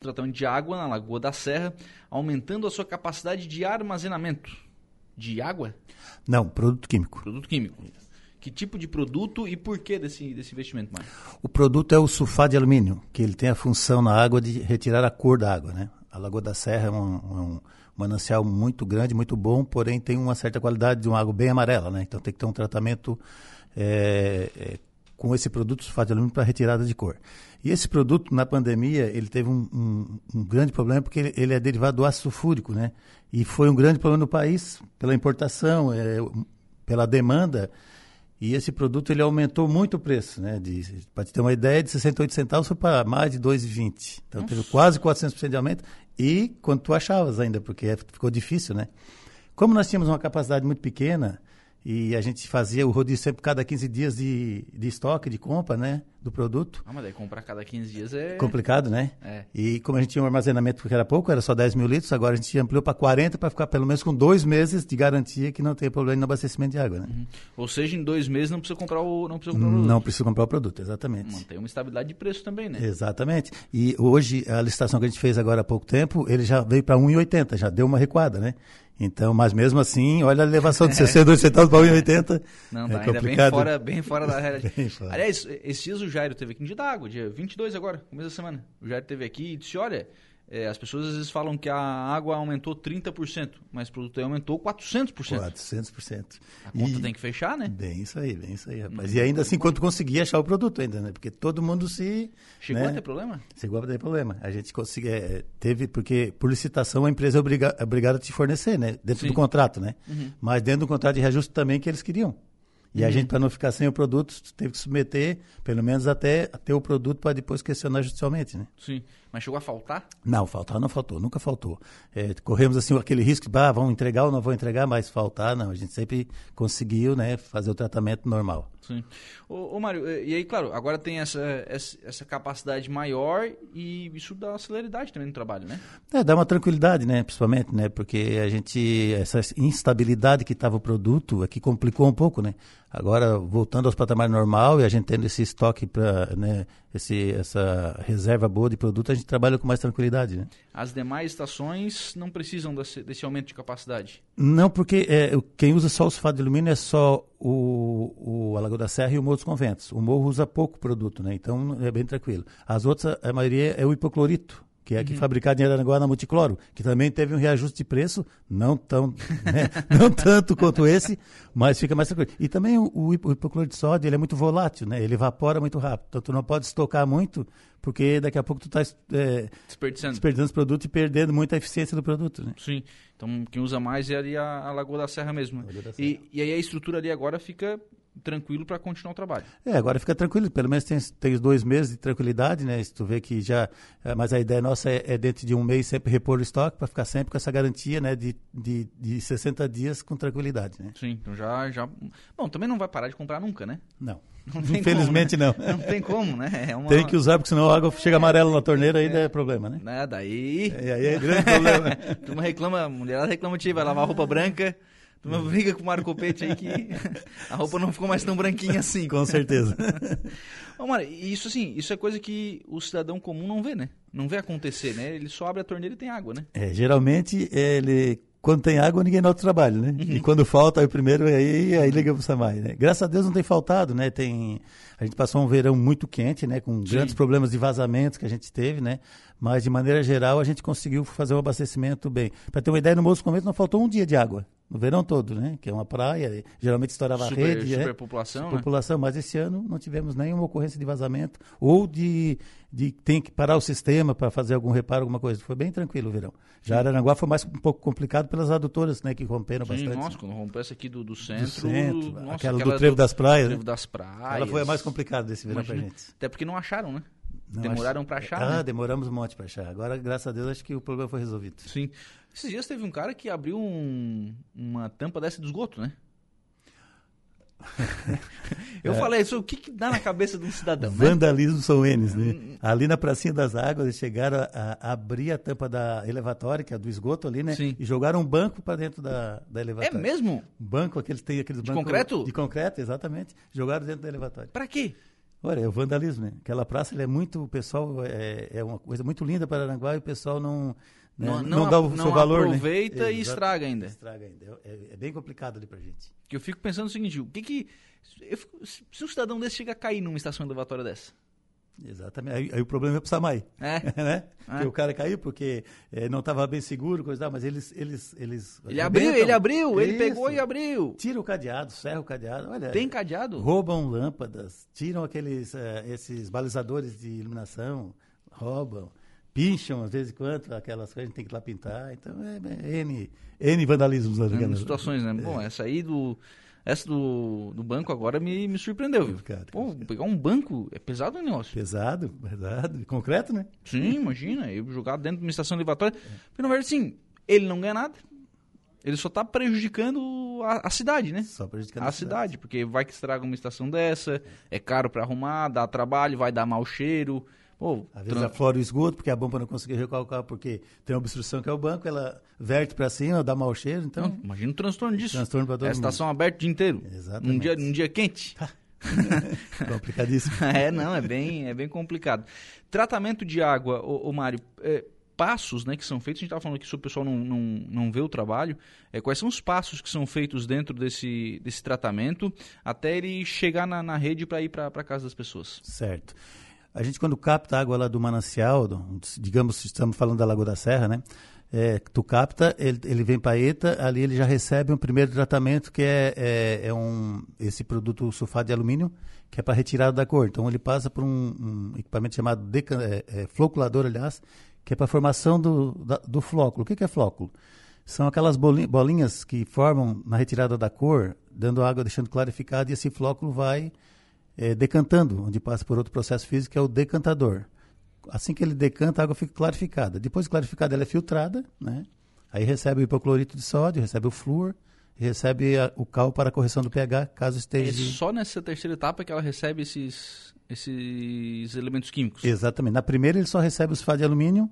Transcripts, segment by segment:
tratamento de água na Lagoa da Serra, aumentando a sua capacidade de armazenamento de água? Não, produto químico. Produto químico. Que tipo de produto e por que desse, desse investimento, Mário? O produto é o sulfato de alumínio, que ele tem a função na água de retirar a cor da água, né? A Lagoa da Serra é um, um manancial muito grande, muito bom, porém tem uma certa qualidade de uma água bem amarela, né? Então tem que ter um tratamento é, é, com esse produto sulfato de alumínio para retirada de cor. E esse produto, na pandemia, ele teve um, um, um grande problema porque ele, ele, é derivado do ácido sulfúrico, né? E foi um grande problema no país pela importação, é, pela demanda. E esse produto ele aumentou muito o preço, né? Para te ter uma ideia, de 68 centavos foi para mais de 2,20. Então Nossa. teve quase 400% de aumento. E quanto tu achavas ainda, porque é, ficou difícil, né? Como nós tínhamos uma capacidade muito pequena, e a gente fazia o rodízio sempre cada 15 dias de, de estoque, de compra, né? Do produto. Ah, mas daí comprar cada 15 dias é... Complicado, né? É. E como a gente tinha um armazenamento porque era pouco, era só 10 mil litros, agora a gente ampliou para 40 para ficar pelo menos com dois meses de garantia que não tem problema no abastecimento de água, né? Uhum. Ou seja, em dois meses não precisa comprar o, não precisa comprar o produto. Não precisa comprar o produto, exatamente. Mantém uma estabilidade de preço também, né? Exatamente. E hoje, a licitação que a gente fez agora há pouco tempo, ele já veio para 1,80, já deu uma recuada, né? Então, mas mesmo assim, olha a elevação de 62 centavos para 1,80. Não, é ainda bem fora, bem fora da realidade. Aliás, esses dias o Jairo teve aqui em Dia d'Água, dia 22 agora, começo da semana. O Jairo teve aqui e disse, olha, é, as pessoas às vezes falam que a água aumentou 30%, mas o produto aí aumentou 400%. 400%. A conta e... tem que fechar, né? Bem isso aí, bem isso aí, rapaz. e ainda assim, quando conseguir achar o produto ainda, né? Porque todo mundo se... Chegou né? a ter problema? Chegou a ter problema. A gente conseguiu, é, teve, porque por licitação a empresa é, obriga, é obrigada a te fornecer, né? Dentro Sim. do contrato, né? Uhum. Mas dentro do contrato de reajuste também que eles queriam. E uhum. a gente, para não ficar sem o produto, teve que submeter, pelo menos até ter o produto para depois questionar judicialmente, né? Sim. Mas chegou a faltar? Não, faltar não faltou, nunca faltou. É, corremos assim aquele risco de, ah, vão entregar ou não vão entregar, mas faltar não. A gente sempre conseguiu, né, fazer o tratamento normal. Sim. Ô, ô Mário, e aí, claro, agora tem essa, essa, capacidade maior e isso dá uma celeridade também no trabalho, né? É, dá uma tranquilidade, né, principalmente, né, porque a gente, essa instabilidade que estava o produto aqui complicou um pouco, né. Agora, voltando aos patamares normal e a gente tendo esse estoque para, né, esse, essa reserva boa de produto, a gente trabalha com mais tranquilidade. Né? As demais estações não precisam desse, desse aumento de capacidade? Não, porque é, quem usa só o sulfato de alumínio é só o, o Alagoa da Serra e o Morro dos Conventos. O Morro usa pouco produto, né? então é bem tranquilo. As outras, a maioria é o hipoclorito que é aqui uhum. fabricado em Aranaguá na Multicloro, que também teve um reajuste de preço, não, tão, né, não tanto quanto esse, mas fica mais tranquilo. E também o, o hipocloro de sódio ele é muito volátil, né? ele evapora muito rápido, então tu não pode estocar muito, porque daqui a pouco tu está é, desperdiçando. desperdiçando os produtos e perdendo muita eficiência do produto. Né? Sim, então quem usa mais é ali a, a Lagoa da Serra mesmo. Da Serra. E, e aí a estrutura ali agora fica tranquilo para continuar o trabalho. É, agora fica tranquilo, pelo menos tem, tem dois meses de tranquilidade, né? Se tu vê que já. É, mas a ideia nossa é, é, dentro de um mês sempre repor o estoque para ficar sempre com essa garantia, né? De, de, de 60 dias com tranquilidade, né? Sim, então já, já. Bom, também não vai parar de comprar nunca, né? Não. não Infelizmente como, né? não. Não tem como, né? É uma... Tem que usar, porque senão a água chega amarela na torneira, aí é, é problema, né? né daí. É, aí é grande problema. Uma reclama, a mulher reclama de vai lavar roupa branca. Uma briga com o Mário Copete aí que a roupa não ficou mais tão branquinha assim. Com certeza. Ô, Mário, isso assim, isso é coisa que o cidadão comum não vê, né? Não vê acontecer, né? Ele só abre a torneira e tem água, né? É, geralmente ele quando tem água, ninguém nota o trabalho, né? Uhum. E quando falta, aí primeiro, aí, aí liga pro Samai, né? Graças a Deus não tem faltado, né? Tem, a gente passou um verão muito quente, né? Com Sim. grandes problemas de vazamentos que a gente teve, né? Mas, de maneira geral, a gente conseguiu fazer um abastecimento bem. Para ter uma ideia, no Moço Convento não faltou um dia de água no verão todo, né? Que é uma praia, geralmente estourava super, a rede. Superpopulação, é, população, né? mas esse ano não tivemos nenhuma ocorrência de vazamento ou de, de tem que parar o sistema para fazer algum reparo, alguma coisa. Foi bem tranquilo o verão. Já Araranguá foi mais um pouco complicado pelas adutoras, né? Que romperam Sim, bastante. Nossa, quando rompesse aqui do, do centro. Do centro nossa, aquela, aquela, do Trevo das Praias. Trevo das Praias. Ela foi a mais complicada desse verão para gente. Até porque não acharam, né? Não, Demoraram para achar? Ah, né? demoramos um monte para achar. Agora, graças a Deus, acho que o problema foi resolvido. Sim. Esses dias teve um cara que abriu um, uma tampa dessa de esgoto, né? Eu é. falei, isso o que, que, dá na cabeça de um cidadão? Né? Vandalismo né? são eles, né? ali na pracinha das águas, eles chegaram a, a, abrir a tampa da elevatória, que é do esgoto ali, né? Sim. E jogaram um banco para dentro da, da elevatória. É mesmo? Um banco, aqueles tem aqueles de concreto? De concreto, exatamente. Jogaram dentro da elevatória. Para quê? Olha, é o vandalismo, né? Aquela praça é muito, o pessoal, é, é uma coisa muito linda para Aranguá e o pessoal não, né, não, não, não, dá o não seu valor, né? aproveita né? e estraga ainda. Estraga ainda. É, é, bem complicado ali pra gente. Que eu fico pensando o seguinte, o que que... Fico, se um cidadão desse chega a cair numa estação elevatória dessa? Exatamente. Aí, aí, o problema é pro Samai. É. né? É. o cara caiu porque é, não estava bem seguro, coisa tal, mas eles. Eles, eles ele abriu, ele abriu, ele pegou e abriu. Tira o cadeado, serra o cadeado. Olha, Tem cadeado? Roubam lâmpadas, tiram aqueles uh, esses balizadores de iluminação, roubam, pincham às vezes em quando, aquelas coisas a gente tem que ir lá pintar. Então é, é N, N vandalismos. N situações, né? Bom, essa aí do essa do, do banco agora me, me surpreendeu, viu? Cara, Pô, pegar um banco é pesado o negócio. Pesado, pesado. Concreto, né? Sim, imagina. Eu jogar dentro de uma estação elevatória. É. Porque, na verdade, assim, ele não ganha nada. Ele só está prejudicando a, a, cidade, né? Só prejudicando a, a cidade. cidade. Porque vai que estraga uma estação dessa, é caro para arrumar, dá trabalho, vai dar mau cheiro. Pô, Às vezes aflora o esgoto, porque a bomba não conseguiu recalcar, porque tem obstrução que é o banco, ela verte para cima, dá mau cheiro, então... Não, imagina o transtorno disso. Transtorno para todo é a estação aberta o dia inteiro. Exatamente. Num dia, num dia quente. Complicadíssimo. é, não, é bem, é bem complicado. Tratamento de água, ô, ô Mário, é, passos né, que são feitos, a gente estava falando aqui se o pessoal não, não, não vê o trabalho, é, quais são os passos que são feitos dentro desse, desse tratamento até ele chegar na, na rede para ir para a casa das pessoas? Certo. A gente, quando capta água lá do manancial, do, digamos, estamos falando da Lagoa da Serra, né? É, tu capta, ele, ele vem para ETA, ali ele já recebe um primeiro tratamento que é, é, é um, esse produto sulfato de alumínio, que é para retirada da cor. Então ele passa por um, um equipamento chamado é, é, floculador, aliás, que é para formação do, da, do flóculo. O que, que é flóculo? São aquelas bolinhas que formam na retirada da cor, dando água, deixando clarificado, e esse flóculo vai é, decantando, onde passa por outro processo físico, que é o decantador. Assim que ele decanta, a água fica clarificada. Depois de clarificada, ela é filtrada, né? Aí recebe o hipoclorito de sódio, recebe o flúor, recebe a, o cal para a correção do pH, caso esteja... É só nessa terceira etapa que ela recebe esses, esses elementos químicos? Exatamente. Na primeira, ele só recebe o sulfato de alumínio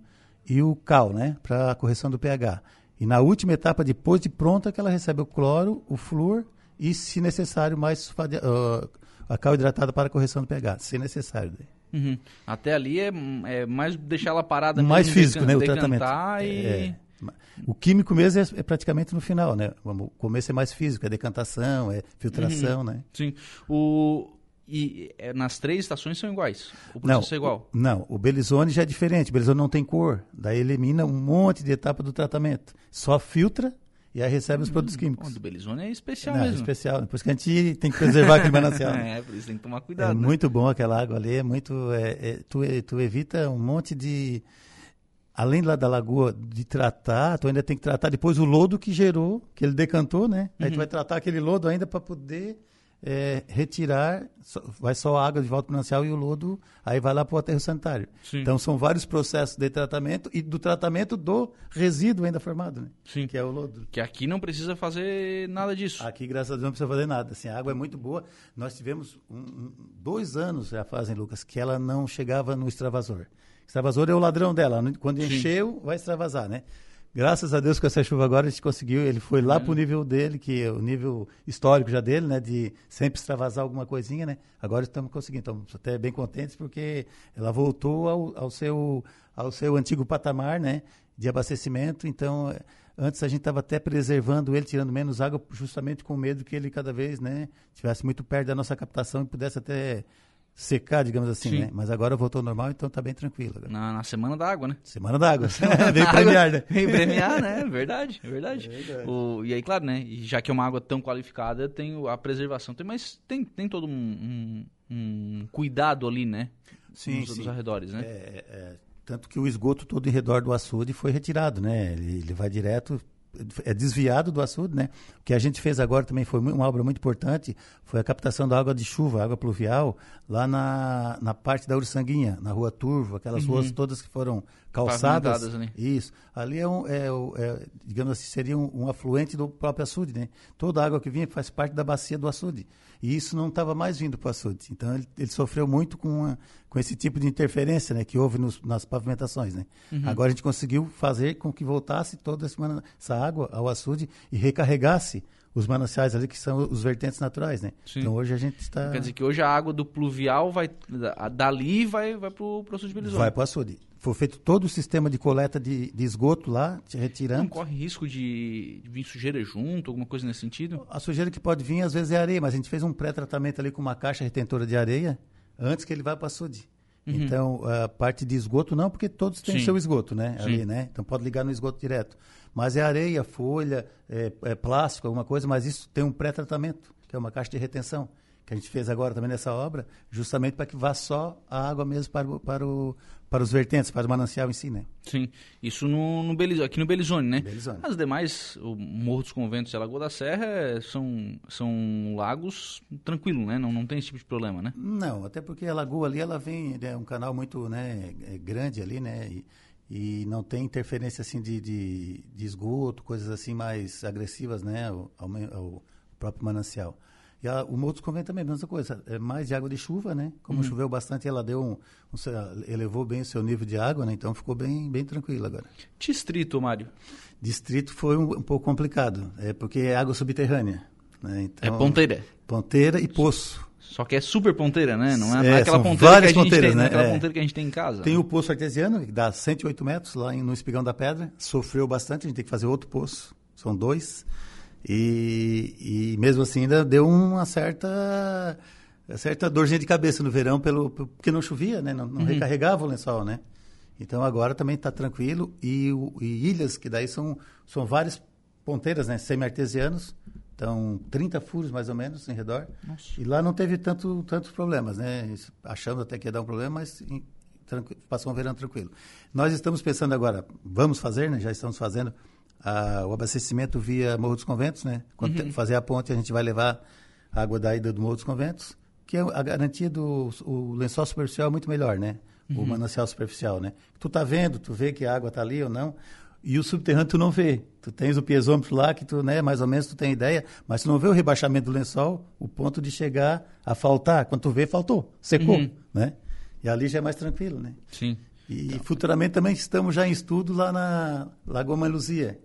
e o cal, né? Para a correção do pH. E na última etapa, depois de pronta, que ela recebe o cloro, o flúor e, se necessário, mais sulfato de, uh, a cal hidratada para correção do pH, se necessário. Uhum. Até ali é, é, mais deixar ela parada mais físico, né, o tratamento. E... É, o químico mesmo é, é, praticamente no final, né? O começo é mais físico, é decantação, é filtração, uhum. né? Sim. O e é, nas três estações são iguais? O processo não, é igual? O, não, o Belizone já é diferente. O Belizone não tem cor. Daí elimina um monte de etapa do tratamento. Só filtra e aí recebe os produtos hum, químicos. O do Belizone é especial Não, mesmo. É especial, por isso que a gente tem que preservar aquele manancial. é, por isso tem que tomar cuidado. É né? muito bom aquela água ali, é muito. É, é, tu, tu evita um monte de. Além lá da lagoa de tratar, tu ainda tem que tratar depois o lodo que gerou, que ele decantou, né? Aí tu uhum. vai tratar aquele lodo ainda para poder é, retirar, vai só a água de volta para o manancial e o lodo aí vai lá para o aterro sanitário. Sim. Então são vários processos de tratamento e do tratamento do resíduo ainda formado, né? Sim. Que é o lodo. Que aqui não precisa fazer nada disso. Aqui, graças a Deus, não precisa fazer nada. Assim, a água é muito boa. Nós tivemos um, um, dois anos já fazem, Lucas, que ela não chegava no extravasor. Extravasor é o ladrão dela. Quando Sim. encheu, vai extravasar, né? Graças a Deus com essa chuva agora a gente conseguiu, ele foi lá é. para o nível dele, que é o nível histórico já dele, né, de sempre extravasar alguma coisinha, né? Agora estamos conseguindo, estamos até bem contentes porque ela voltou ao, ao seu ao seu antigo patamar, né, de abastecimento. Então, antes a gente estava até preservando ele, tirando menos água, justamente com medo que ele cada vez, né, estivesse muito perto da nossa captação e pudesse até secar, digamos assim, Sim. né? Mas agora voltou ao normal, então tá bem tranquilo. Na, na, Semana da Água, né? Semana da Água. Vem premiar, né? Vem premiar, né? Verdade, é verdade. É verdade. O, e aí, claro, né? E já que é uma água tão qualificada, tem a preservação. Tem, mas tem, tem todo um, um, um cuidado ali, né? Sim, nos, sim. nos arredores, né? É, é, tanto que o esgoto todo em redor do açude foi retirado, né? Ele, ele vai direto é desviado do açude, né? O que a gente fez agora também foi uma obra muito importante, foi a captação da água de chuva, água pluvial, lá na, na parte da Ursanguinha, na Rua Turvo, aquelas uhum. ruas todas que foram calçadas. Ali. Isso. Ali é, um, é, é, digamos assim, seria um, um, afluente do próprio açude, né? Toda a água que vinha faz parte da bacia do açude. E isso não estava mais vindo para o açude. Então ele, ele sofreu muito com, a, com esse tipo de interferência, né? Que houve nos, nas pavimentações, né? Uhum. Agora a gente conseguiu fazer com que voltasse toda essa água ao açude e recarregasse os mananciais ali que são os vertentes naturais, né? Sim. Então hoje a gente está... Quer dizer que hoje a água do pluvial vai dali vai, vai para o açude de Belizone. Vai para o açude. Foi feito todo o sistema de coleta de, de esgoto lá, retirando. Não corre risco de, de vir sujeira junto, alguma coisa nesse sentido? A sujeira que pode vir às vezes é areia, mas a gente fez um pré-tratamento ali com uma caixa retentora de areia antes que ele vá para o açude. Uhum. Então, a parte de esgoto não, porque todos têm Sim. seu esgoto, né? Sim. Ali, né? Então pode ligar no esgoto direto. Mas é areia, folha, é, é plástico, alguma coisa, mas isso tem um pré-tratamento, que é uma caixa de retenção, que a gente fez agora também nessa obra, justamente para que vá só a água mesmo para o, para o, para os vertentes, para o manancial em si, né? Sim, isso no, no Beliz, aqui no Belizone, né? Belizone. As demais, o Morro dos Conventos e a Lagoa da Serra é, são, são lagos tranquilos, né? Não, não tem esse tipo de problema, né? Não, até porque a lagoa ali, ela vem, é um canal muito né, é grande ali, né? E, e não tem interferência assim de, de, de esgoto, coisas assim mais agressivas, né? Ao, ao, próprio manancial. E a, o Morro dos Conventos também, a mesma coisa. É mais de água de chuva, né? Como uhum. choveu bastante, ela deu um, um, elevou bem o seu nível de água, né? Então ficou bem, bem tranquilo agora. Distrito, Mário? Distrito foi um, um pouco complicado, é porque é água subterrânea. Né? Então, é ponteira? Ponteira e poço. Só que é super ponteira, né? Não é, é, é aquela ponteira que a gente tem, né? aquela é. ponteira que a gente tem em casa. Tem o poço artesiano, que dá 108 metros lá no Espigão da Pedra. Sofreu bastante, a gente tem que fazer outro poço. São dois. E, e mesmo assim ainda deu uma certa certa dorzinha de cabeça no verão pelo porque não chovia, né? Não, não uhum. recarregava o lençol, né? Então agora também está tranquilo e, e, ilhas que daí são são várias ponteiras, né? Semi-artesianos, então 30 furos mais ou menos em redor. Nossa. E lá não teve tanto tantos problemas, né? Achando até que ia dar um problema, mas em, passou um verão tranquilo. Nós estamos pensando agora, vamos fazer, né? Já estamos fazendo a, o abastecimento via Morro dos Conventos, né? Quando uhum. fazer a ponte, a gente vai levar a água da ida do Morro dos Conventos, que é a garantia do o lençol superficial é muito melhor, né? Uhum. O manancial superficial, né? Tu tá vendo, tu vê que a água tá ali ou não, e o subterrâneo tu não vê. Tu tens o piezômetro lá que tu, né, mais ou menos tu tem ideia, mas tu não vê o rebaixamento do lençol, o ponto de chegar a faltar. Quando tu vê, faltou, secou, uhum. né? E ali já é mais tranquilo, né? Sim. E então, futuramente também estamos já em estudo lá na Lagoa Maluzia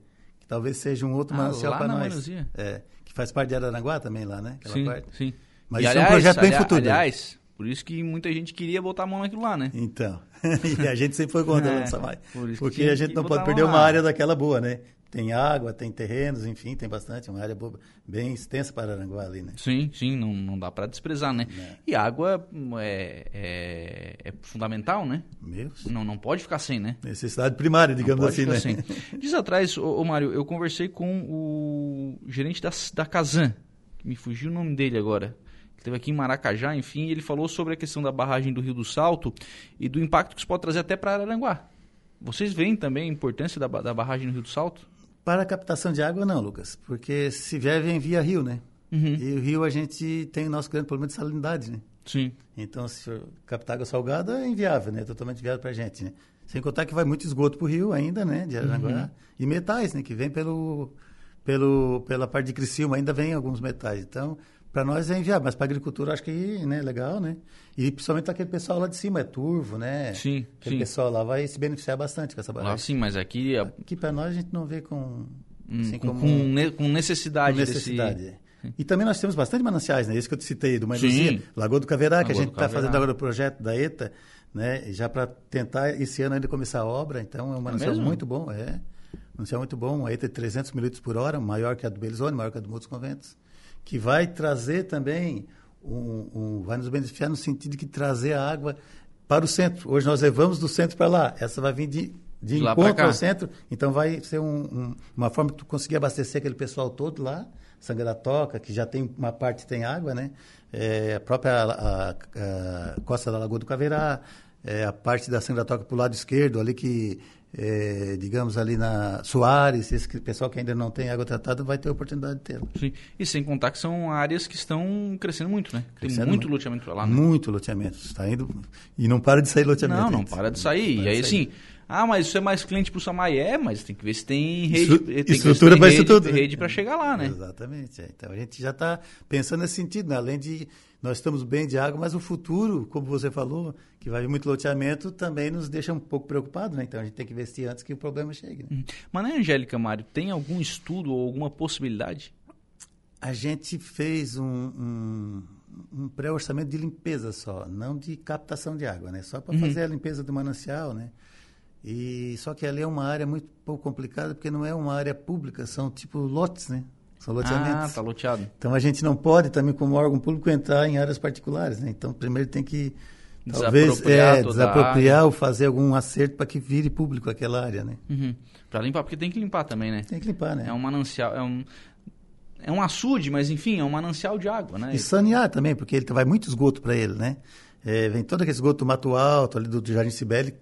que talvez seja um outro ah, manancial para nós. É, que faz parte de Araranguá também lá, né? Aquela sim, parte. sim. Mas e, isso aliás, é um projeto bem futuro. Aliás, por isso que muita gente queria botar a mão naquilo lá, né? Então, e a gente sempre foi contra é, Samai. Por porque a gente não pode perder uma área daquela boa, né? Tem água, tem terrenos, enfim, tem bastante, uma área boa, bem extensa para Aranguá ali, né? Sim, sim, não, não dá para desprezar, né? É. E água é, é, é, fundamental, né? Meu não, não pode ficar sem, né? Necessidade primária, digamos assim, né? Sem. Diz atrás, ô, ô Mário, eu conversei com o gerente da, da Casan, me fugiu o nome dele agora, esteve aqui em Maracajá, enfim, e ele falou sobre a questão da barragem do Rio do Salto e do impacto que isso pode trazer até para Araranguá. Vocês veem também a importância da, da barragem no Rio do Salto? Para a captação de água, não, Lucas, porque se vier, vem via rio, né? Uhum. E o rio a gente tem o nosso grande problema de salinidade, né? Sim. Então, se captar água salgada é inviável, né? Totalmente inviável para a gente, né? Sem contar que vai muito esgoto para o rio ainda, né? De Aranguá. Uhum. E metais, né? Que vem pelo, pelo, pela parte de Criciúma, ainda vem alguns metais. Então, para nós é inviável, mas para a agricultura acho que né, legal, né? E principalmente aquele pessoal lá de cima, é turvo, né? Sim, Aquele sim. pessoal lá vai se beneficiar bastante com essa barragem. Ah, sim, mas aqui... A... Aqui para nós a gente não vê com... Hum, assim, com, com, com, necessidade. Com necessidade, desse... é. E também nós temos bastante mananciais, né? Esse que eu te citei, do Manuzia, Lagoa do Caverá, que a gente está fazendo agora o projeto da ETA, né? Já para tentar esse ano ainda começar a obra, então é um manancial é muito bom, é. Um manancial muito bom, a ETA de 300 mil litros por hora, maior que a do Belizone, maior que a do Muitos Conventos que vai trazer também, um, um, vai nos beneficiar no sentido de que trazer a água para o centro. Hoje nós levamos do centro para lá, essa vai vir de, de, de encontro ao centro, então vai ser um, uma forma que tu conseguir abastecer aquele pessoal todo lá, Sangratoca, que já tem uma parte tem água, né? É, a própria a, a, costa da Lagoa do Caverá, é, a parte da Sangratoca para o lado esquerdo, ali que é, digamos ali na Soares, esse pessoal que ainda não tem água tratada vai ter a oportunidade de ter. Sim, e sem contar que são áreas que estão crescendo muito, né? Tem crescendo muito, muito loteamento para lá, né? Muito loteamento, está indo e não para de sair loteamento. Não, não para de sair. Para e aí assim, ah, mas isso é mais cliente para o Samai, é, mas tem que ver se tem rede, tem estrutura para isso tudo, rede para chegar lá, né? Exatamente. É. Então a gente já está pensando nesse sentido, né? além de nós estamos bem de água, mas o futuro, como você falou, que vai vir muito loteamento, também nos deixa um pouco preocupados, né? Então a gente tem que investir antes que o problema chegue. Né? Uhum. Mas, né, Angélica Mário, tem algum estudo ou alguma possibilidade? A gente fez um, um, um pré-orçamento de limpeza só, não de captação de água, né? Só para uhum. fazer a limpeza do manancial, né? E só que ali é uma área muito pouco complicada porque não é uma área pública, são tipo lotes, né? São loteamentos. Ah, tá loteado. Então a gente não pode também como órgão público entrar em áreas particulares, né? Então primeiro tem que talvez desapropriar, é, desapropriar ou fazer algum acerto para que vire público aquela área, né? Uhum. Para limpar, porque tem que limpar também, né? Tem que limpar, né? É um manancial, é um é um açude, mas enfim, é um manancial de água, né? E sanear também, porque ele vai muito esgoto para ele, né? É, vem todo aquele esgoto do Mato Alto, ali do Jardim Sibeli,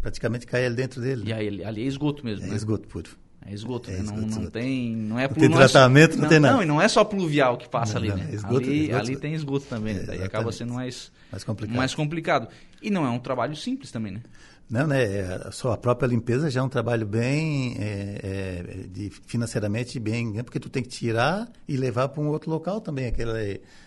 praticamente cai ali dentro dele. E aí, ali é esgoto mesmo, é né? esgoto puro. É esgoto, é né? esgoto, não, não tem, não é não tem tratamento, não, não, tem nada. Não, e não é só pluvial que passa ali, né? Esgoto, ali, esgoto, ali tem esgoto também, né? daí acaba sendo mais mais complicado. mais complicado. E não é um trabalho simples também, né? Não, né? É, só a própria limpeza já é um trabalho bem é, é, de, financeiramente bem, né? porque tu tem que tirar e levar para um outro local também aquela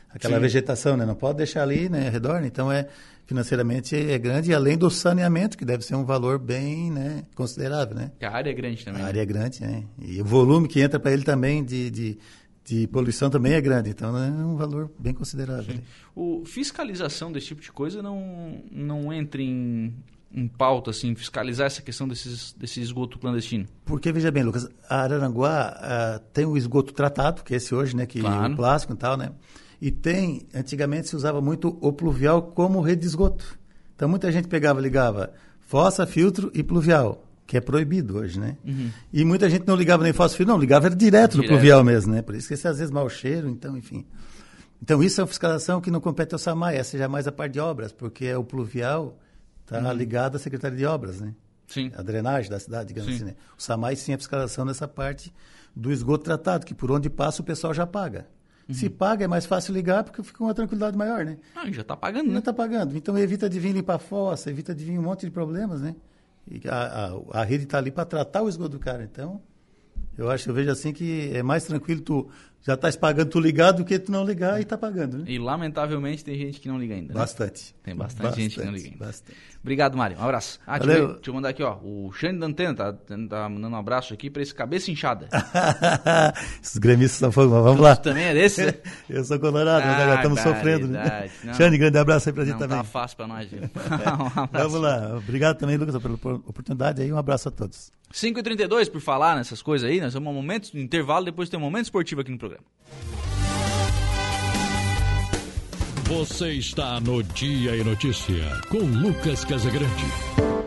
aquela vegetação, né? Não pode deixar ali, né? Ao redor. Né? Então é financeiramente é grande, além do saneamento, que deve ser um valor bem né, considerável, né? A área é grande também. A área é grande, né? E o volume que entra para ele também de, de, de, poluição também é grande, então é um valor bem considerável. Sim. O fiscalização desse tipo de coisa não, não entra em, em pauta, assim, fiscalizar essa questão desses, desse esgoto clandestino? Porque, veja bem, Lucas, a Araranguá uh, tem o esgoto tratado, que é esse hoje, né? Que claro. o plástico e tal, né? E tem, antigamente se usava muito o pluvial como rede de esgoto. Então muita gente pegava, ligava fossa, filtro e pluvial, que é proibido hoje, né? Uhum. E muita gente não ligava nem fossa, filtro, não, ligava direto, direto no pluvial mesmo, né? Por isso que esse às vezes mau cheiro, então, enfim. Então isso é uma fiscalização que não compete ao SAMAI, essa já é mais a parte de obras, porque é o pluvial está uhum. ligado à Secretaria de Obras, né? Sim. A drenagem da cidade, digamos sim. assim. Né? O SAMAI sim a fiscalização nessa parte do esgoto tratado, que por onde passa o pessoal já paga. Uhum. Se paga, é mais fácil ligar porque fica uma tranquilidade maior, né? Ah, já está pagando, né? Já está pagando. Então evita de vir limpar a fossa, evita de vir um monte de problemas, né? E a, a, a rede está ali para tratar o esgoto do cara. Então, eu acho, eu vejo assim que é mais tranquilo tu já estás pagando tu ligado do que tu não ligar e está pagando, né? E lamentavelmente tem gente que não liga ainda. Né? Bastante. Tem bastante, bastante, gente que não liga ainda. Bastante. Obrigado, Mário. Um abraço. Ah, deixa eu, deixa eu, mandar aqui, ó. O Xande da Antena tá, tá mandando um abraço aqui para esse cabeça inchada. Esses gremistas são fogo, mas vamos lá. Tu também é desse? Né? eu sou colorado, ah, nós estamos sofrendo, né? Xande, grande abraço aí pra gente não também. Não tá fácil para nós, viu? um vamos lá. Obrigado também, Lucas, pela oportunidade aí. Um abraço a todos. 5h32, por falar nessas coisas aí, nós vamos um momento, um intervalo, depois tem um momento esportivo aqui no programa. Você está no Dia e Notícia com Lucas Casagrande.